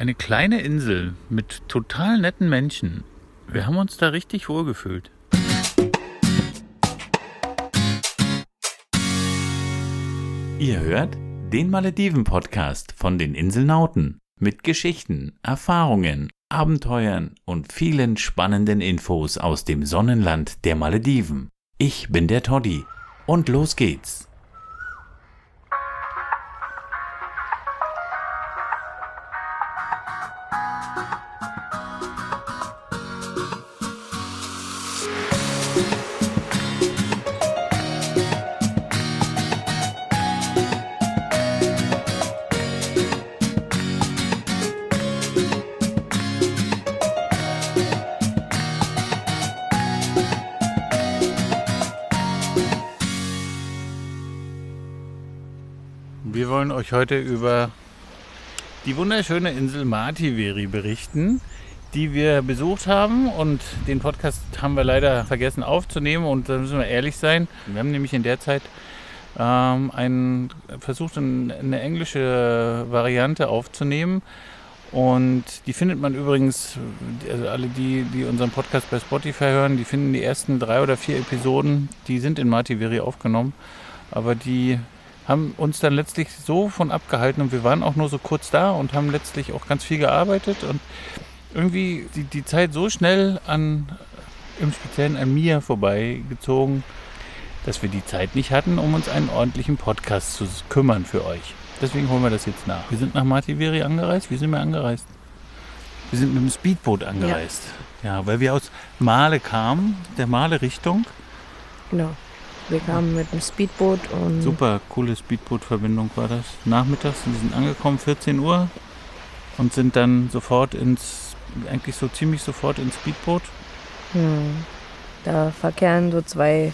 Eine kleine Insel mit total netten Menschen. Wir haben uns da richtig wohl gefühlt. Ihr hört den Malediven-Podcast von den Inselnauten mit Geschichten, Erfahrungen, Abenteuern und vielen spannenden Infos aus dem Sonnenland der Malediven. Ich bin der Toddy und los geht's. Euch heute über die wunderschöne Insel Mativeri berichten, die wir besucht haben. Und den Podcast haben wir leider vergessen aufzunehmen. Und da müssen wir ehrlich sein. Wir haben nämlich in der Zeit ähm, einen, versucht, ein, eine englische Variante aufzunehmen. Und die findet man übrigens, also alle die, die unseren Podcast bei Spotify hören, die finden die ersten drei oder vier Episoden, die sind in Mativeri aufgenommen. Aber die haben uns dann letztlich so von abgehalten und wir waren auch nur so kurz da und haben letztlich auch ganz viel gearbeitet und irgendwie die, die Zeit so schnell an, im Speziellen an mir vorbeigezogen, dass wir die Zeit nicht hatten, um uns einen ordentlichen Podcast zu kümmern für euch. Deswegen holen wir das jetzt nach. Wir sind nach Mativeri angereist. Wie sind wir angereist? Wir sind mit dem Speedboot angereist. Ja, ja weil wir aus Male kamen, der Male-Richtung. Genau. Wir kamen mit dem Speedboot und. Super coole Speedboot-Verbindung war das. Nachmittags, wir sind angekommen, 14 Uhr und sind dann sofort ins, eigentlich so ziemlich sofort ins Speedboot. Hm. Da verkehren so zwei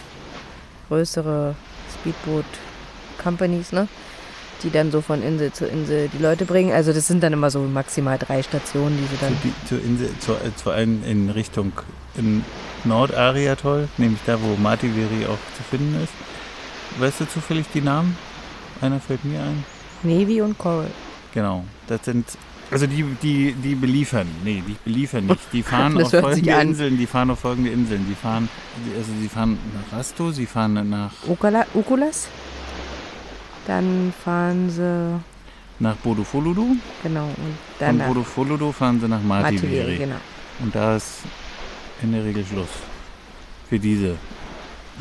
größere Speedboot-Companies, ne? Die dann so von Insel zu Insel die Leute bringen. Also das sind dann immer so maximal drei Stationen, die sie dann. Zu, die, zur Insel, zu, äh, zu einem in Richtung in Nordariatoll, nämlich da, wo Mativeri auch zu finden ist. Weißt du zufällig die Namen? Einer fällt mir ein. Navy und Coral. Genau, das sind also die, die, die beliefern, nee, die beliefern nicht. Die fahren auf folgende. Inseln, die fahren auf folgende Inseln. Die fahren, also sie fahren nach Rasto, sie fahren nach, Ukala, Ukulas. Dann fahren sie, nach Bodofoludu. genau, und Von dann nach Bodofoludu fahren sie nach Mativeri. Mativeri, genau. Und da ist in der Regel Schluss für diese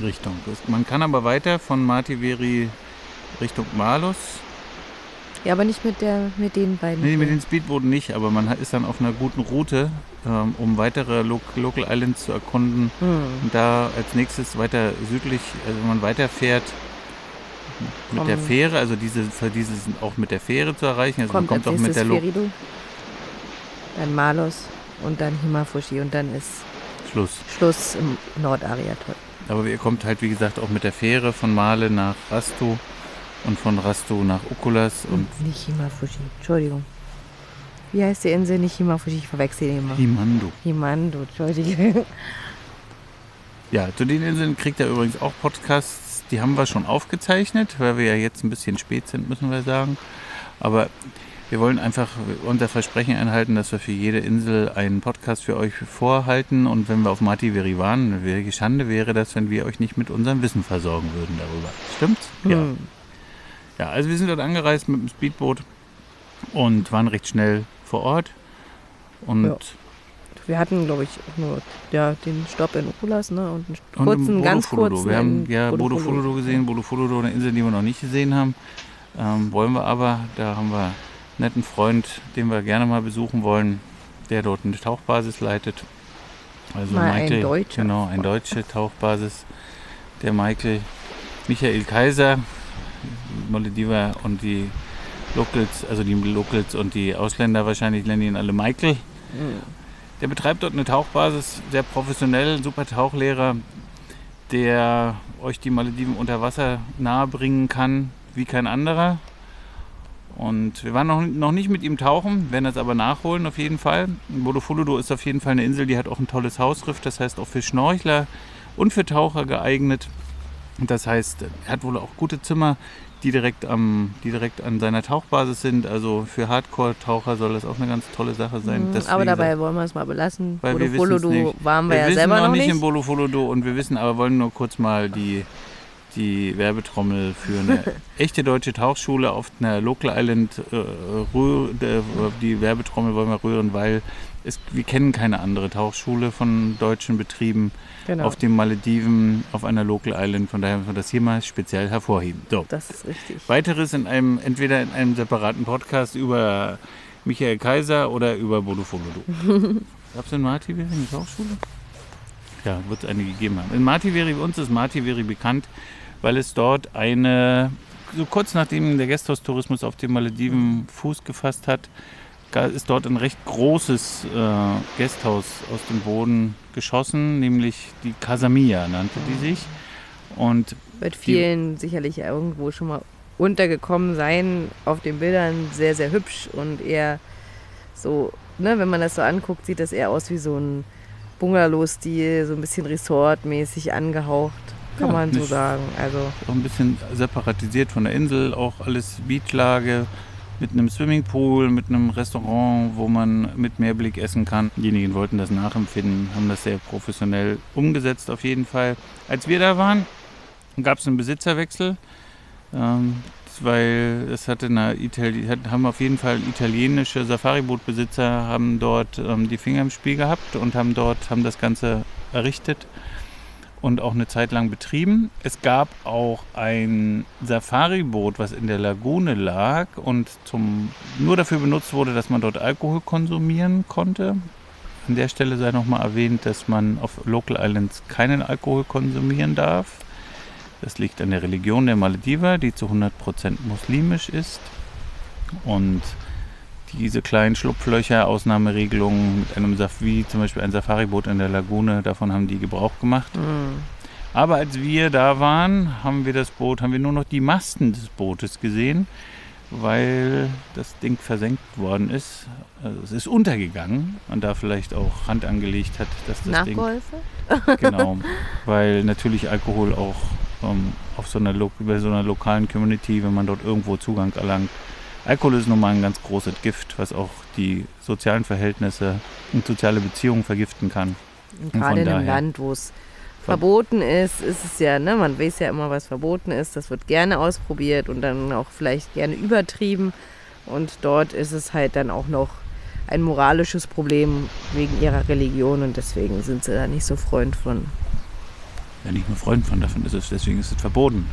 Richtung. Man kann aber weiter von Mativeri Richtung Malus. Ja, aber nicht mit der, mit den beiden. Nee, mit den Speedbooten nicht, aber man ist dann auf einer guten Route, ähm, um weitere Lo Local Islands zu erkunden. Hm. Und da als nächstes weiter südlich, also wenn man weiterfährt mit der Fähre, also diese, diese sind auch mit der Fähre zu erreichen. Also kommt, man kommt auch mit der Lo Ferido, dann Malos und dann Himafushi und dann ist Schluss. Schluss im Nordariatoll. Aber ihr kommt halt, wie gesagt, auch mit der Fähre von Male nach Rasto und von Rasto nach Ukulas und Nicht Himafushi, Entschuldigung. Wie heißt die Insel? Nicht Himafushi, ich verwechsel die immer. Himando. Himando, Entschuldigung. Ja, zu den Inseln kriegt er übrigens auch Podcasts. Die haben wir schon aufgezeichnet, weil wir ja jetzt ein bisschen spät sind, müssen wir sagen. Aber wir wollen einfach unser Versprechen einhalten, dass wir für jede Insel einen Podcast für euch vorhalten. Und wenn wir auf Mativeri waren, welche Schande wäre das, wenn wir euch nicht mit unserem Wissen versorgen würden darüber. Stimmt's? Ja. Hm. Ja, also wir sind dort angereist mit dem Speedboot und waren recht schnell vor Ort. Und, Ja. Wir hatten, glaube ich, nur ja, den Stopp in Ukulas, ne? Und einen und kurzen, im ganz kurzen. Wir haben ja Bodofuludu. Bodofuludu gesehen, Bodofuludu, eine Insel, die wir noch nicht gesehen haben. Ähm, wollen wir aber, da haben wir einen netten Freund, den wir gerne mal besuchen wollen, der dort eine Tauchbasis leitet. Also Mal ein Michael, Deutscher. Genau, eine deutsche Tauchbasis. Der Michael, Michael Kaiser, Malediver und die Locals, also die Locals und die Ausländer wahrscheinlich nennen ihn alle Michael. Hm. Der betreibt dort eine Tauchbasis, sehr professionell, super Tauchlehrer, der euch die Malediven unter Wasser nahe bringen kann, wie kein anderer. Und wir waren noch, noch nicht mit ihm tauchen, werden das aber nachholen auf jeden Fall. Bodofuludu ist auf jeden Fall eine Insel, die hat auch ein tolles Hausriff, das heißt auch für Schnorchler und für Taucher geeignet. Das heißt, er hat wohl auch gute Zimmer, die direkt, am, die direkt an seiner Tauchbasis sind. Also für Hardcore-Taucher soll das auch eine ganz tolle Sache sein. Mhm, dass, aber dabei gesagt, wollen wir es mal belassen. weil wir Bolo wissen's nicht. waren wir, ja wissen selber noch nicht nicht. im Bolo Folodo und wir wissen, aber wollen nur kurz mal die, die Werbetrommel für eine echte deutsche Tauchschule auf einer Local Island äh, rühr, äh, die Werbetrommel wollen wir rühren, weil es, wir kennen keine andere Tauchschule von deutschen Betrieben genau. auf den Malediven auf einer Local Island. Von daher müssen wir das hier mal speziell hervorheben. So. das ist richtig. Weiteres in einem, entweder in einem separaten Podcast über Michael Kaiser oder über Bodo Folodo. Gab es in Martiveri eine Tauchschule? Ja, wird es eine gegeben haben. In Martiveri, bei uns ist Martiveri bekannt, weil es dort eine, so kurz nachdem der Gasthaustourismus auf den Malediven Fuß gefasst hat, ist dort ein recht großes äh, Gasthaus aus dem Boden geschossen, nämlich die Casamia nannte die sich. Und Wird vielen sicherlich irgendwo schon mal untergekommen sein. Auf den Bildern sehr, sehr hübsch und eher so, ne, wenn man das so anguckt, sieht das eher aus wie so ein Bungalow-Stil, so ein bisschen Resort-mäßig angehaucht, kann Ja, man so sagen. Also auch ein bisschen separatisiert von der Insel, auch alles Beachlage mit einem Swimmingpool, mit einem Restaurant, wo man mit Meerblick essen kann. Diejenigen wollten das nachempfinden, haben das sehr professionell umgesetzt auf jeden Fall. Als wir da waren, gab es einen Besitzerwechsel, ähm, weil es hatte eine Itali hat- haben auf jeden Fall italienische Safari-Bootbesitzer haben dort ähm, die Finger im Spiel gehabt und haben dort haben das Ganze errichtet und auch eine Zeit lang betrieben. Es gab auch ein Safari-Boot, was in der Lagune lag und zum, nur dafür benutzt wurde, dass man dort Alkohol konsumieren konnte. An der Stelle sei nochmal erwähnt, dass man auf Local Islands keinen Alkohol konsumieren darf. Das liegt an der Religion der Malediver, die zu 100% muslimisch ist. Und diese kleinen Schlupflöcher, Ausnahmeregelungen mit einem Saf wie zum Beispiel ein Safari-Boot in der Lagune, davon haben die Gebrauch gemacht. hm, Aber als wir da waren, haben wir das Boot, haben wir nur noch die Masten des Bootes gesehen, weil das Ding versenkt worden ist. Also es ist untergegangen und da vielleicht auch Hand angelegt hat, dass das Ding Nachgeholfen? genau, weil natürlich Alkohol auch ähm, auf so einer, bei so einer lokalen Community, wenn man dort irgendwo Zugang erlangt. Alkohol ist nun mal ein ganz großes Gift, was auch die sozialen Verhältnisse und soziale Beziehungen vergiften kann. Und gerade in einem. Land, wo es verboten ist, ist es ja, ne, man weiß ja immer, was verboten ist. Das wird gerne ausprobiert und dann auch vielleicht gerne übertrieben. Und dort ist es halt dann auch noch ein moralisches Problem wegen ihrer Religion und deswegen sind sie da nicht so Freund von. Ja, nicht nur Freund von davon ist es, deswegen ist es verboten.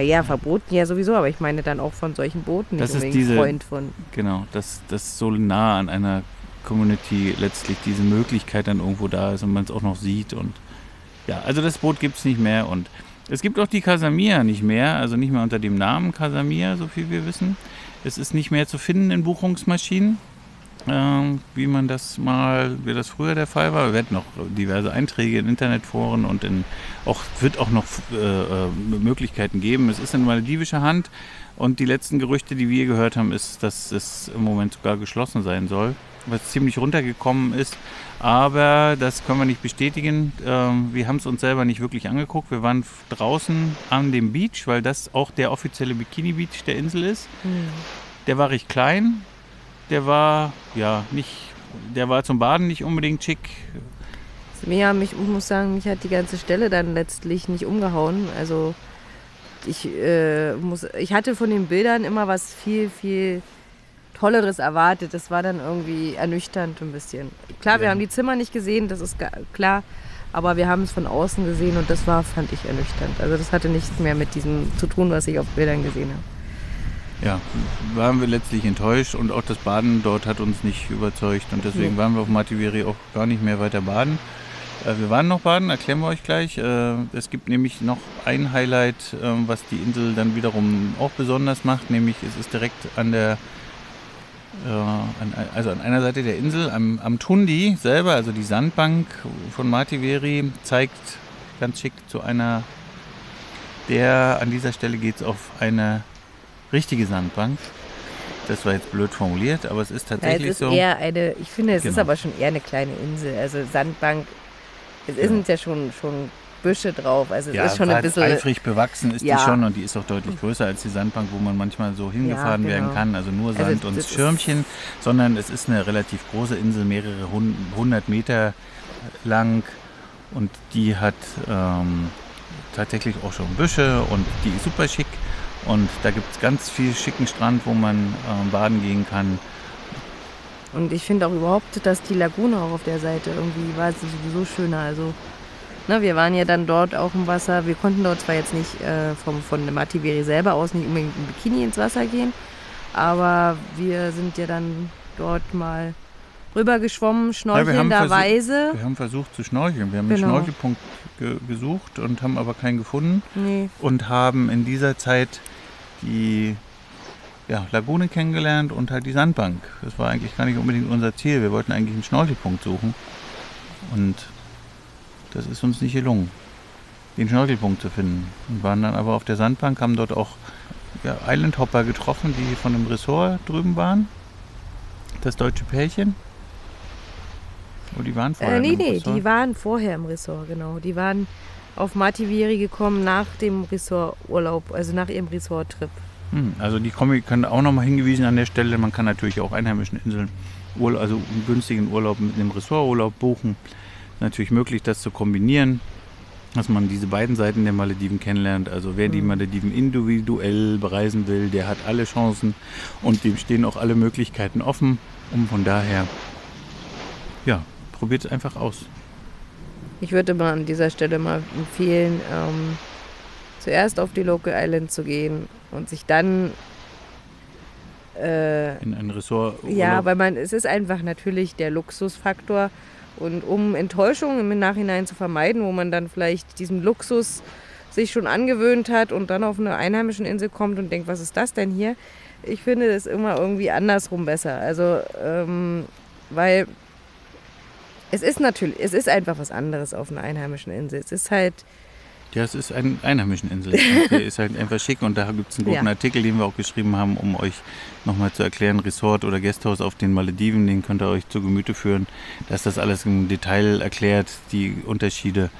Naja, verboten ja sowieso, aber ich meine dann auch von solchen Booten nicht Das ist unbedingt diese- Freund von. Genau, dass das so nah an einer Community letztlich diese Möglichkeit dann irgendwo da ist und man es auch noch sieht. Und ja, also das Boot gibt es nicht mehr und es gibt auch die Casamia nicht mehr, also nicht mehr unter dem Namen Casamia, so viel wir wissen. Es ist nicht mehr zu finden in Buchungsmaschinen, wie man das mal, wie das früher der Fall war. Wir werden noch diverse Einträge in Internetforen und in auch wird auch noch äh, äh, Möglichkeiten geben. Es ist in maledivischer Hand und die letzten Gerüchte, die wir gehört haben, ist, dass es im Moment sogar geschlossen sein soll, was ziemlich runtergekommen ist. Aber das können wir nicht bestätigen. Ähm, wir haben es uns selber nicht wirklich angeguckt. Wir waren draußen an dem Beach, weil das auch der offizielle Bikini-Beach der Insel ist. Der war recht klein. Der war ja nicht, der war zum Baden nicht unbedingt schick. Ja, mich, ich muss sagen, mich hat die ganze Stelle dann letztlich nicht umgehauen. Also ich, äh, muss, ich hatte von den Bildern immer was viel, viel Tolleres erwartet. Das war dann irgendwie ernüchternd ein bisschen. Klar, wir Ja. haben die Zimmer nicht gesehen, das ist klar. Aber wir haben es von außen gesehen und das war, fand ich, ernüchternd. Also das hatte nichts mehr mit diesem zu tun, was ich auf Bildern gesehen habe. Ja, waren wir letztlich enttäuscht und auch das Baden dort hat uns nicht überzeugt und deswegen waren wir auf Mativeri auch gar nicht mehr weiter baden. Äh, Wir waren noch baden, erklären wir euch gleich. Äh, Es gibt nämlich noch ein Highlight, ähm, was die Insel dann wiederum auch besonders macht, nämlich es ist direkt an der, äh, an, also an einer Seite der Insel, am, am Tundi selber, also die Sandbank von Mativeri, zeigt ganz schick zu einer, der, an dieser Stelle geht es auf eine richtige Sandbank. Das war jetzt blöd formuliert, aber es ist Ja, es tatsächlich ist so. eher eine, ich finde, es ist Genau. aber schon eher eine kleine Insel. Also Sandbank, es sind ja schon, schon Büsche drauf. Also es ja, ist schon ein bisschen. Eifrig bewachsen ist Ja. die schon und die ist auch deutlich größer als die Sandbank, wo man manchmal so hingefahren genau. werden kann. Also nur Also Sand und das ist- Schirmchen, sondern es ist eine relativ große Insel, mehrere hun- hundert Meter lang und die hat ähm, tatsächlich auch schon Büsche und die ist super schick. Und da gibt es ganz viel schicken Strand, wo man ähm, baden gehen kann. Und ich finde auch überhaupt, dass die Lagune auch auf der Seite irgendwie war sowieso schöner. Also, ne, wir waren ja dann dort auch im Wasser. Wir konnten dort zwar jetzt nicht äh, vom, von der Mativeri selber aus nicht unbedingt im Bikini ins Wasser gehen, aber wir sind ja dann dort mal rüber geschwommen, wir haben schnorchelnderweise. Wir haben versucht zu schnorcheln. Wir haben einen Genau. Schnorchelpunkt ge gesucht und haben aber keinen gefunden. Nee, und haben in dieser Zeit die ja, Lagune kennengelernt und halt die Sandbank. Das war eigentlich gar nicht unbedingt unser Ziel. Wir wollten eigentlich einen Schnorchelpunkt suchen. Und das ist uns nicht gelungen, den Schnorchelpunkt zu finden. Und waren dann aber auf der Sandbank, haben dort auch ja, Island Hopper getroffen, die von einem Ressort drüben waren. Das deutsche Pärchen. Oh, die waren vorher äh, nee, im nee, Ressort. die waren vorher im Ressort, genau. Die waren auf Mativeri gekommen nach dem Ressorturlaub, also nach ihrem Ressorttrip. Hm, Also die Kombi können auch nochmal hingewiesen an der Stelle. Man kann natürlich auch einheimischen Inseln, Urla- also einen günstigen Urlaub mit einem Ressorturlaub buchen. Natürlich möglich, das zu kombinieren, dass man diese beiden Seiten der Malediven kennenlernt. Also wer die Mhm. Malediven individuell bereisen will, der hat alle Chancen und dem stehen auch alle Möglichkeiten offen. Und von daher, ja, probiert es einfach aus. Ich würde mal an dieser Stelle mal empfehlen, ähm, zuerst auf die Local Island zu gehen und sich dann äh, In ein Ressort. ja, weil man es ist einfach natürlich der Luxusfaktor und um Enttäuschungen im Nachhinein zu vermeiden, wo man dann vielleicht diesen Luxus sich schon angewöhnt hat und dann auf eine einheimischen Insel kommt und denkt, was ist das denn hier? Ich finde das immer irgendwie andersrum besser. Also ähm, weil es ist natürlich, es ist einfach was anderes auf einer einheimischen Insel. Es ist halt Ja, es ist ein einheimischen Insel. Der ist halt einfach schick und da gibt es einen guten Ja. Artikel, den wir auch geschrieben haben, um euch nochmal zu erklären, Resort oder Gasthaus auf den Malediven, den könnt ihr euch zu Gemüte führen, dass das alles im Detail erklärt, die Unterschiede.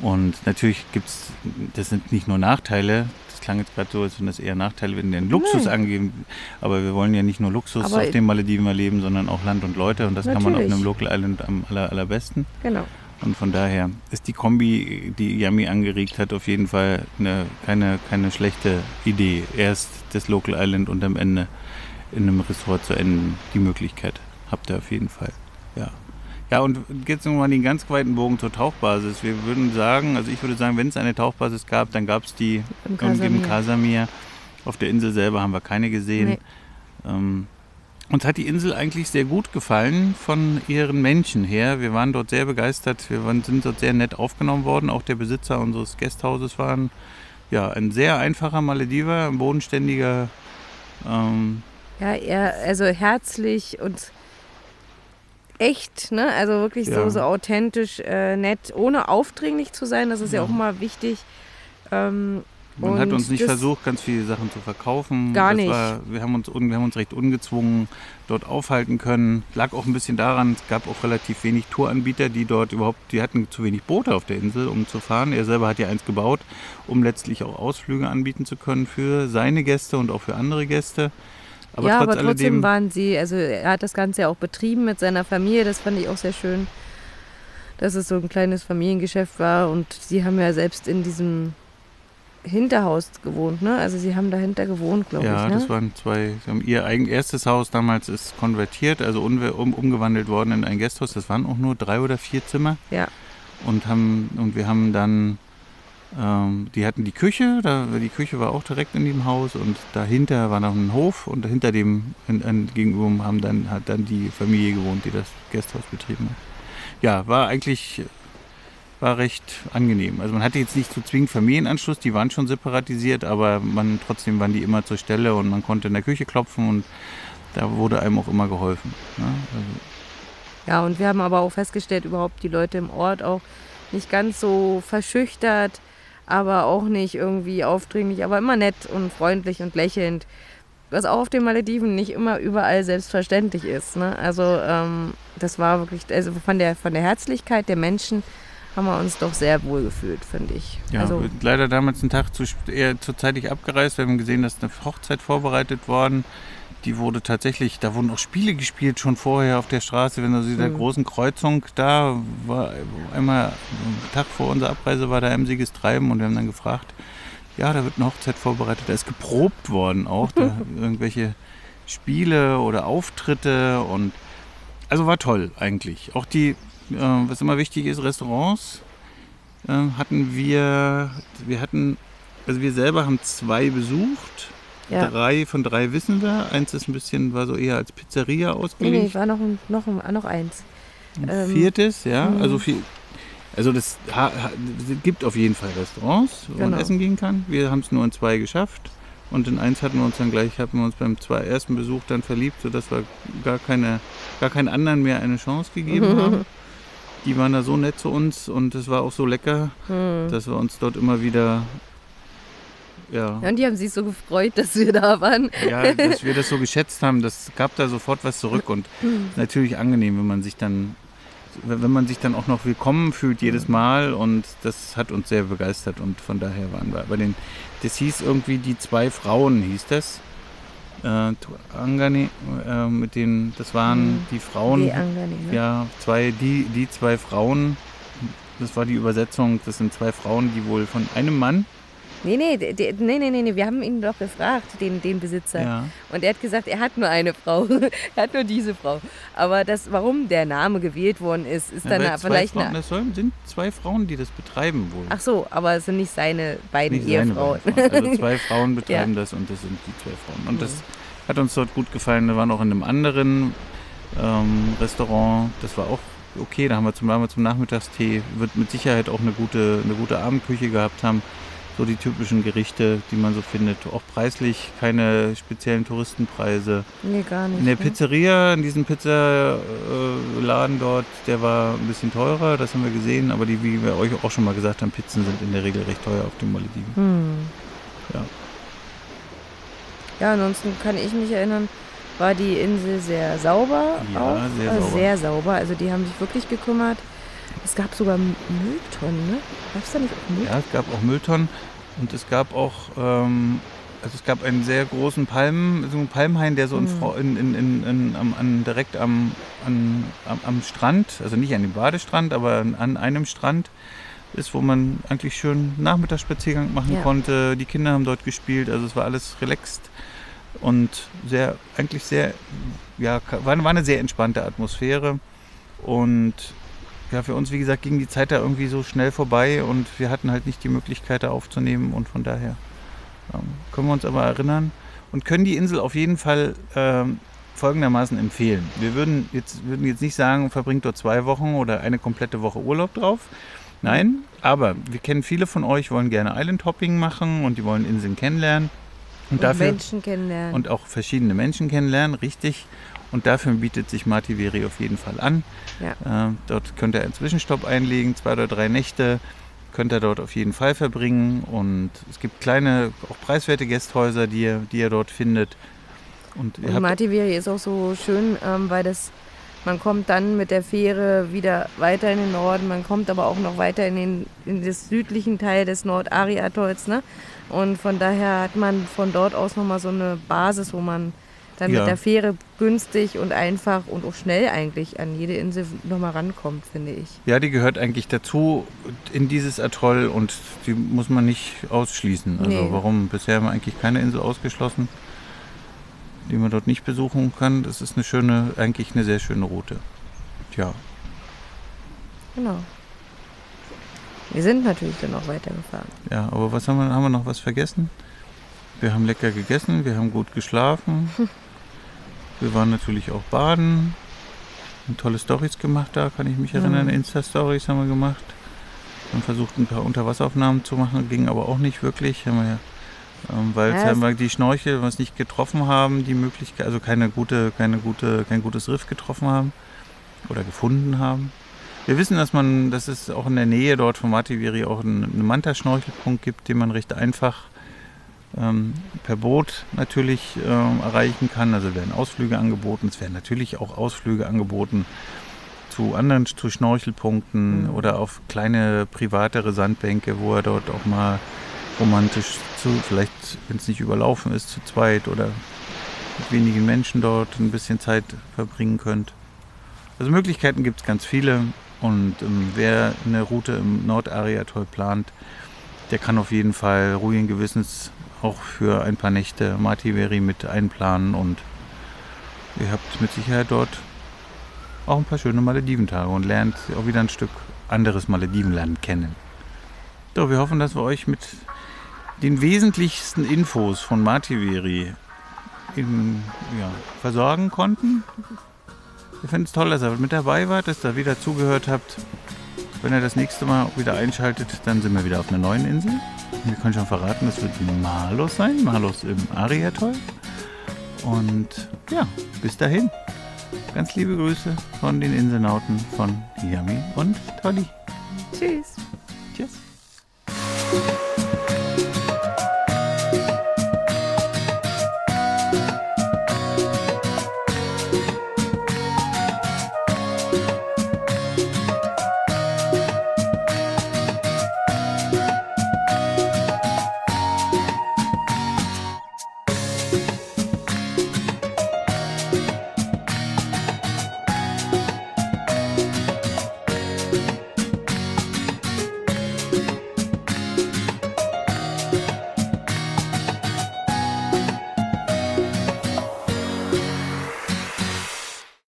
Und natürlich gibt es, das sind nicht nur Nachteile, klang jetzt gerade so, als wenn das eher Nachteile wenn den Luxus Nein. angeben, aber wir wollen ja nicht nur Luxus Aber auf den Malediven erleben, sondern auch Land und Leute und das kann man auf Natürlich. einem Local Island am aller, allerbesten. genau. Und von daher ist die Kombi, die Yami angeregt hat, auf jeden Fall eine, keine, keine schlechte Idee. Erst das Local Island und am Ende in einem Resort zu enden. Die Möglichkeit habt ihr auf jeden Fall. Ja. Ja, und jetzt nochmal den ganz weiten Bogen zur Tauchbasis. Wir würden sagen, also ich würde sagen, wenn es eine Tauchbasis gab, dann gab es die Im Casamir. Casamir. Auf der Insel selber haben wir keine gesehen. Nee. Ähm, uns hat die Insel eigentlich sehr gut gefallen von ihren Menschen her. Wir waren dort sehr begeistert. Wir waren, sind dort sehr nett aufgenommen worden. Auch der Besitzer unseres Gasthauses war ein, ja, ein sehr einfacher Malediver, ein bodenständiger. Ähm, Ja, eher, also herzlich und echt, ne? Also wirklich Ja. so, so authentisch, äh, nett, ohne aufdringlich zu sein. Das ist ja, Ja. auch mal wichtig. Ähm, man hat uns nicht versucht, ganz viele Sachen zu verkaufen. Gar das nicht. War, wir, haben uns, un- wir haben uns recht ungezwungen dort aufhalten können. Lag auch ein bisschen daran, es gab auch relativ wenig Touranbieter, die dort überhaupt, die hatten zu wenig Boote auf der Insel, um zu fahren. Er selber hat ja eins gebaut, um letztlich auch Ausflüge anbieten zu können für seine Gäste und auch für andere Gäste. Aber ja, trotz aber trotzdem waren sie, also er hat das Ganze ja auch betrieben mit seiner Familie, das fand ich auch sehr schön, dass es so ein kleines Familiengeschäft war und sie haben ja selbst in diesem Hinterhaus gewohnt, ne? Also sie haben dahinter gewohnt, glaube ja, ich, ne? das waren zwei. Sie haben ihr eigen erstes Haus damals ist konvertiert, also um, umgewandelt worden in ein Gasthaus. Das waren auch nur drei oder vier Zimmer. Ja. Und haben und wir haben dann, ähm, die hatten die Küche, da, die Küche war auch direkt in dem Haus und dahinter war noch ein Hof und hinter dem in, in, gegenüber haben dann hat dann die Familie gewohnt, die das Gasthaus betrieben hat. Ja, war eigentlich war recht angenehm. Also man hatte jetzt nicht so zwingend Familienanschluss, die waren schon separatisiert, aber man trotzdem waren die immer zur Stelle und man konnte in der Küche klopfen und da wurde einem auch immer geholfen. Ne? Also, Ja, und wir haben aber auch festgestellt, überhaupt die Leute im Ort auch nicht ganz so verschüchtert, aber auch nicht irgendwie aufdringlich, aber immer nett und freundlich und lächelnd. Was auch auf den Malediven nicht immer überall selbstverständlich ist. Ne? Also ähm, das war wirklich, also von der, von der Herzlichkeit der Menschen haben wir uns doch sehr wohl gefühlt, finde ich. Ja, also, leider damals einen Tag zu, eher zu zeitig abgereist. Wir haben gesehen, dass eine Hochzeit vorbereitet worden. Die wurde tatsächlich, da wurden auch Spiele gespielt schon vorher auf der Straße, wenn also dieser Mhm. großen Kreuzung da war einmal einen Tag vor unserer Abreise war da emsiges Treiben und wir haben dann gefragt, ja, da wird eine Hochzeit vorbereitet, da ist geprobt worden auch, da irgendwelche Spiele oder Auftritte und also war toll eigentlich. Auch die, äh, was immer wichtig ist, Restaurants äh, hatten wir, wir hatten, also wir selber haben zwei besucht. Ja. Drei von drei wissen wir. Eins ist ein bisschen, war so eher als Pizzeria Nee, nee, ausgelegt. war noch, ein- noch, ein- noch eins. Ein ähm, viertes, ja. mhm. Also viel. Also das ha, ha, es gibt auf jeden Fall Restaurants, wo man Genau. essen gehen kann. Wir haben es nur in zwei geschafft. Und in eins hatten wir uns dann gleich, hatten wir uns beim zwei, ersten Besuch dann verliebt, sodass wir gar keine, gar keinen anderen mehr eine Chance gegeben haben. Die waren da so nett zu uns und es war auch so lecker, Hm. dass wir uns dort immer wieder ja, Ja, und die haben sich so gefreut, dass wir da waren. ja, dass wir das so geschätzt haben, das gab da sofort was zurück und natürlich angenehm, wenn man sich dann, wenn man sich dann auch noch willkommen fühlt jedes Mal und das hat uns sehr begeistert und von daher waren wir. Aber den, das hieß irgendwie die zwei Frauen hieß das. Äh, Angani, äh, mit den, das waren Mhm. die Frauen, Die angenehm, ne? ja, zwei, die, die zwei Frauen. Das war die Übersetzung. Das sind zwei Frauen, die wohl von einem Mann. Nee, nee, nee, nee, nee, nee, wir haben ihn doch gefragt, den, den Besitzer. Ja. Und er hat gesagt, er hat nur eine Frau. er hat nur diese Frau. Aber das, warum der Name gewählt worden ist, ist Ja, dann zwei vielleicht Frauen, eine. das sollen, sind zwei Frauen, die das betreiben wohl. Ach so, aber es sind nicht seine beiden Nicht seine Ehefrauen. beiden Frauen. Also zwei Frauen betreiben das und das sind die zwei Frauen. Und das hat uns dort gut gefallen. Wir waren auch in einem anderen ähm, Restaurant. Das war auch okay. Da haben wir zum, waren wir zum Nachmittagstee. Wird mit Sicherheit auch eine gute, eine gute Abendküche gehabt haben. So die typischen Gerichte, die man so findet. Auch preislich keine speziellen Touristenpreise. nee, gar nicht. In der ne? Pizzeria, in diesem Pizzaladen dort, der war ein bisschen teurer, das haben wir gesehen, aber die, wie wir euch auch schon mal gesagt haben, Pizzen sind in der Regel recht teuer auf den Malediven. Hm. Ja. Ja, ansonsten kann ich mich erinnern, war die Insel sehr sauber. Ja, auch. sehr Also sauber. sehr sauber. Also die haben sich wirklich gekümmert. Es gab sogar Mülltonnen, ne? Gab es da nicht auch Mülltonnen? Ja, es gab auch Mülltonnen und es gab auch, ähm, also es gab einen sehr großen Palmen, so einen Palmhain, der so Mhm. In, in, in, in, am, an, direkt am, an, am, am Strand, also nicht an dem Badestrand, aber an, an einem Strand ist, wo man eigentlich schön Nachmittagsspaziergang machen Ja. konnte. Die Kinder haben dort gespielt, also es war alles relaxed und sehr, eigentlich sehr, ja, war, war eine sehr entspannte Atmosphäre und ja, für uns, wie gesagt, ging die Zeit da irgendwie so schnell vorbei und wir hatten halt nicht die Möglichkeit, da aufzunehmen und von daher ähm, können wir uns aber erinnern und können die Insel auf jeden Fall ähm, folgendermaßen empfehlen. Wir würden jetzt, würden jetzt nicht sagen, verbringt dort zwei Wochen oder eine komplette Woche Urlaub drauf. Nein, aber wir kennen viele von euch, wollen gerne Island Hopping machen und die wollen Inseln kennenlernen. Und, Und dafür Menschen kennenlernen. und auch verschiedene Menschen kennenlernen, richtig. Und dafür bietet sich Mativeri auf jeden Fall an. Ja. Äh, dort könnt ihr einen Zwischenstopp einlegen, zwei oder drei Nächte könnt ihr dort auf jeden Fall verbringen. Und es gibt kleine, auch preiswerte Gästhäuser, die ihr, die ihr dort findet. Und ihr Und habt, Mativeri ist auch so schön, ähm, weil das, man kommt dann mit der Fähre wieder weiter in den Norden, man kommt aber auch noch weiter in den in das südlichen Teil des Nord-Ari-Atolls. Ne? Und von daher hat man von dort aus nochmal so eine Basis, wo man dann Ja. mit der Fähre günstig und einfach und auch schnell eigentlich an jede Insel nochmal rankommt, finde ich. ja, die gehört eigentlich dazu in dieses Atoll und die muss man nicht ausschließen. Also Nee. warum? Bisher haben wir eigentlich keine Insel ausgeschlossen, die man dort nicht besuchen kann. Das ist eine schöne, eigentlich eine sehr schöne Route. Tja, Genau. Wir sind natürlich dann auch weitergefahren. Ja, aber was haben wir, haben wir noch was vergessen? Wir haben lecker gegessen, wir haben gut geschlafen. Wir waren natürlich auch baden. Haben tolle Stories gemacht da, kann ich mich erinnern. Mhm. Insta-Stories haben wir gemacht. Haben versucht, ein paar Unterwasseraufnahmen zu machen, ging aber auch nicht wirklich. Haben wir ähm, weil Ja, haben wir die Schnorchel, was nicht getroffen haben, die Möglichkeit, also keine gute, keine gute, kein gutes Riff getroffen haben oder gefunden haben. Wir wissen, dass man, dass es auch in der Nähe dort von Mativiri auch einen, einen Manta-Schnorchelpunkt gibt, den man recht einfach ähm, per Boot natürlich ähm, erreichen kann. Also werden Ausflüge angeboten. Es werden natürlich auch Ausflüge angeboten zu anderen, zu Schnorchelpunkten Mhm. oder auf kleine privatere Sandbänke, wo ihr dort auch mal romantisch zu, vielleicht, wenn es nicht überlaufen ist, zu zweit oder mit wenigen Menschen dort ein bisschen Zeit verbringen könnt. Also Möglichkeiten gibt es ganz viele und ähm, wer eine Route im Nordarea-Toll plant, der kann auf jeden Fall ruhigen Gewissens auch für ein paar Nächte Mativeri mit einplanen und ihr habt mit Sicherheit dort auch ein paar schöne Malediventage und lernt auch wieder ein Stück anderes Maledivenland kennen. So, wir hoffen, dass wir euch mit den wesentlichsten Infos von Mativeri in, ja, versorgen konnten. Wir finden es toll, dass ihr mit dabei wart, dass ihr wieder zugehört habt. Wenn ihr das nächste Mal wieder einschaltet, dann sind wir wieder auf einer neuen Insel. Wir können schon verraten, das wird Malos sein. Malos im Ariatoll. Und ja, bis dahin. Ganz liebe Grüße von den Inselnauten von Yami und Tolly. Tschüss. Tschüss.